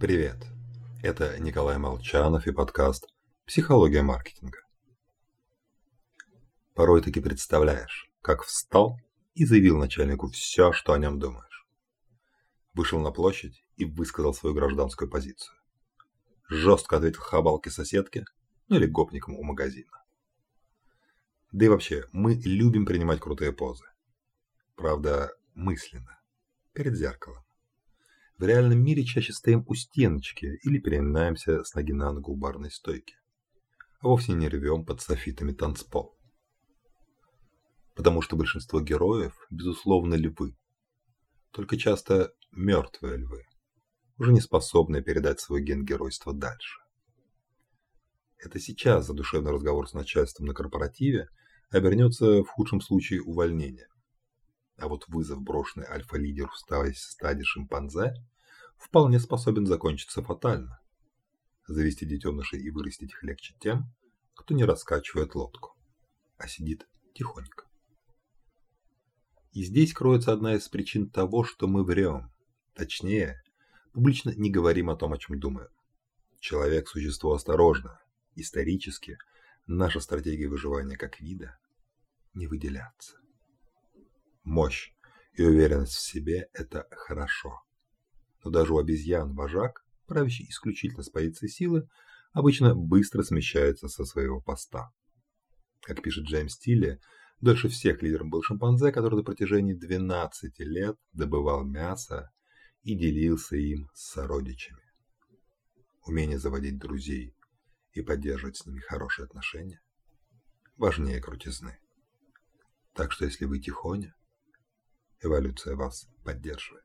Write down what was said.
Привет! Это Николай Молчанов и подкаст «Психология маркетинга». Порой таки представляешь, как встал и заявил начальнику все, что о нем думаешь. Вышел на площадь и высказал свою гражданскую позицию. Жестко ответил хабалке соседке, ну или гопникам у магазина. Да и вообще, мы любим принимать крутые позы. Правда, мысленно, перед зеркалом. В реальном мире чаще стоим у стеночки или переминаемся с ноги на ногу у барной стойки. А вовсе не рвем под софитами танцпол. Потому что большинство героев, безусловно, львы. Только часто мертвые львы, уже не способные передать свой ген геройства дальше. Это сейчас задушевный разговор с начальством на корпоративе обернется в худшем случае увольнением. А вот вызов, брошенный альфа-лидеру в стадии шимпанзе, вполне способен закончиться фатально. Завести детенышей и вырастить их легче тем, кто не раскачивает лодку, а сидит тихонько. И здесь кроется одна из причин того, что мы врем. Точнее, публично не говорим о том, о чем думаем. Человек – существо осторожное. Исторически наша стратегия выживания как вида – не выделяться. Мощь и уверенность в себе – это хорошо. Но даже у обезьян вожак, правящий исключительно с позиции силы, обычно быстро смещается со своего поста. Как пишет Джеймс Тилли, дольше всех лидером был шимпанзе, который на протяжении 12 лет добывал мясо и делился им с сородичами. Умение заводить друзей и поддерживать с ними хорошие отношения важнее крутизны. Так что если вы тихоня, Эволюция вас поддерживает.